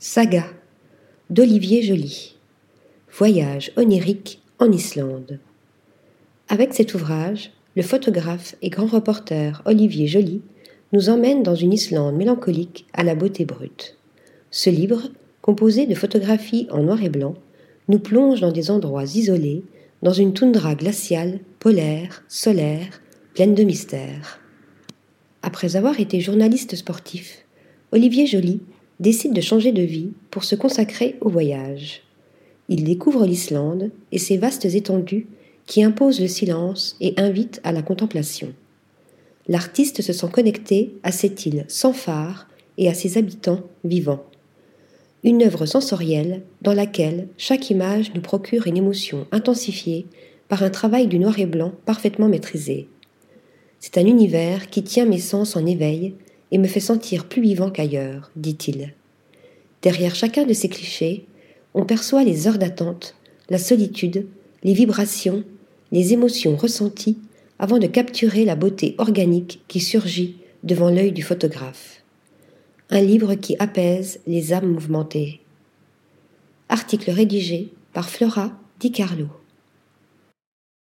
Saga d'Olivier Joly. Voyage onirique en Islande. Avec cet ouvrage, le photographe et grand reporter Olivier Joly nous emmène dans une Islande mélancolique à la beauté brute. Ce livre, composé de photographies en noir et blanc, nous plonge dans des endroits isolés, dans une toundra glaciale, polaire, solaire, pleine de mystères. Après avoir été journaliste sportif, Olivier Joly décide de changer de vie pour se consacrer au voyage. Il découvre l'Islande et ses vastes étendues qui imposent le silence et invitent à la contemplation. L'artiste se sent connecté à cette île sans phare et à ses habitants vivants. Une œuvre sensorielle dans laquelle chaque image nous procure une émotion intensifiée par un travail du noir et blanc parfaitement maîtrisé. C'est un univers qui tient mes sens en éveil et me fait sentir plus vivant qu'ailleurs, dit-il. Derrière chacun de ces clichés, on perçoit les heures d'attente, la solitude, les vibrations, les émotions ressenties avant de capturer la beauté organique qui surgit devant l'œil du photographe. Un livre qui apaise les âmes mouvementées. Article rédigé par Flora Di Carlo.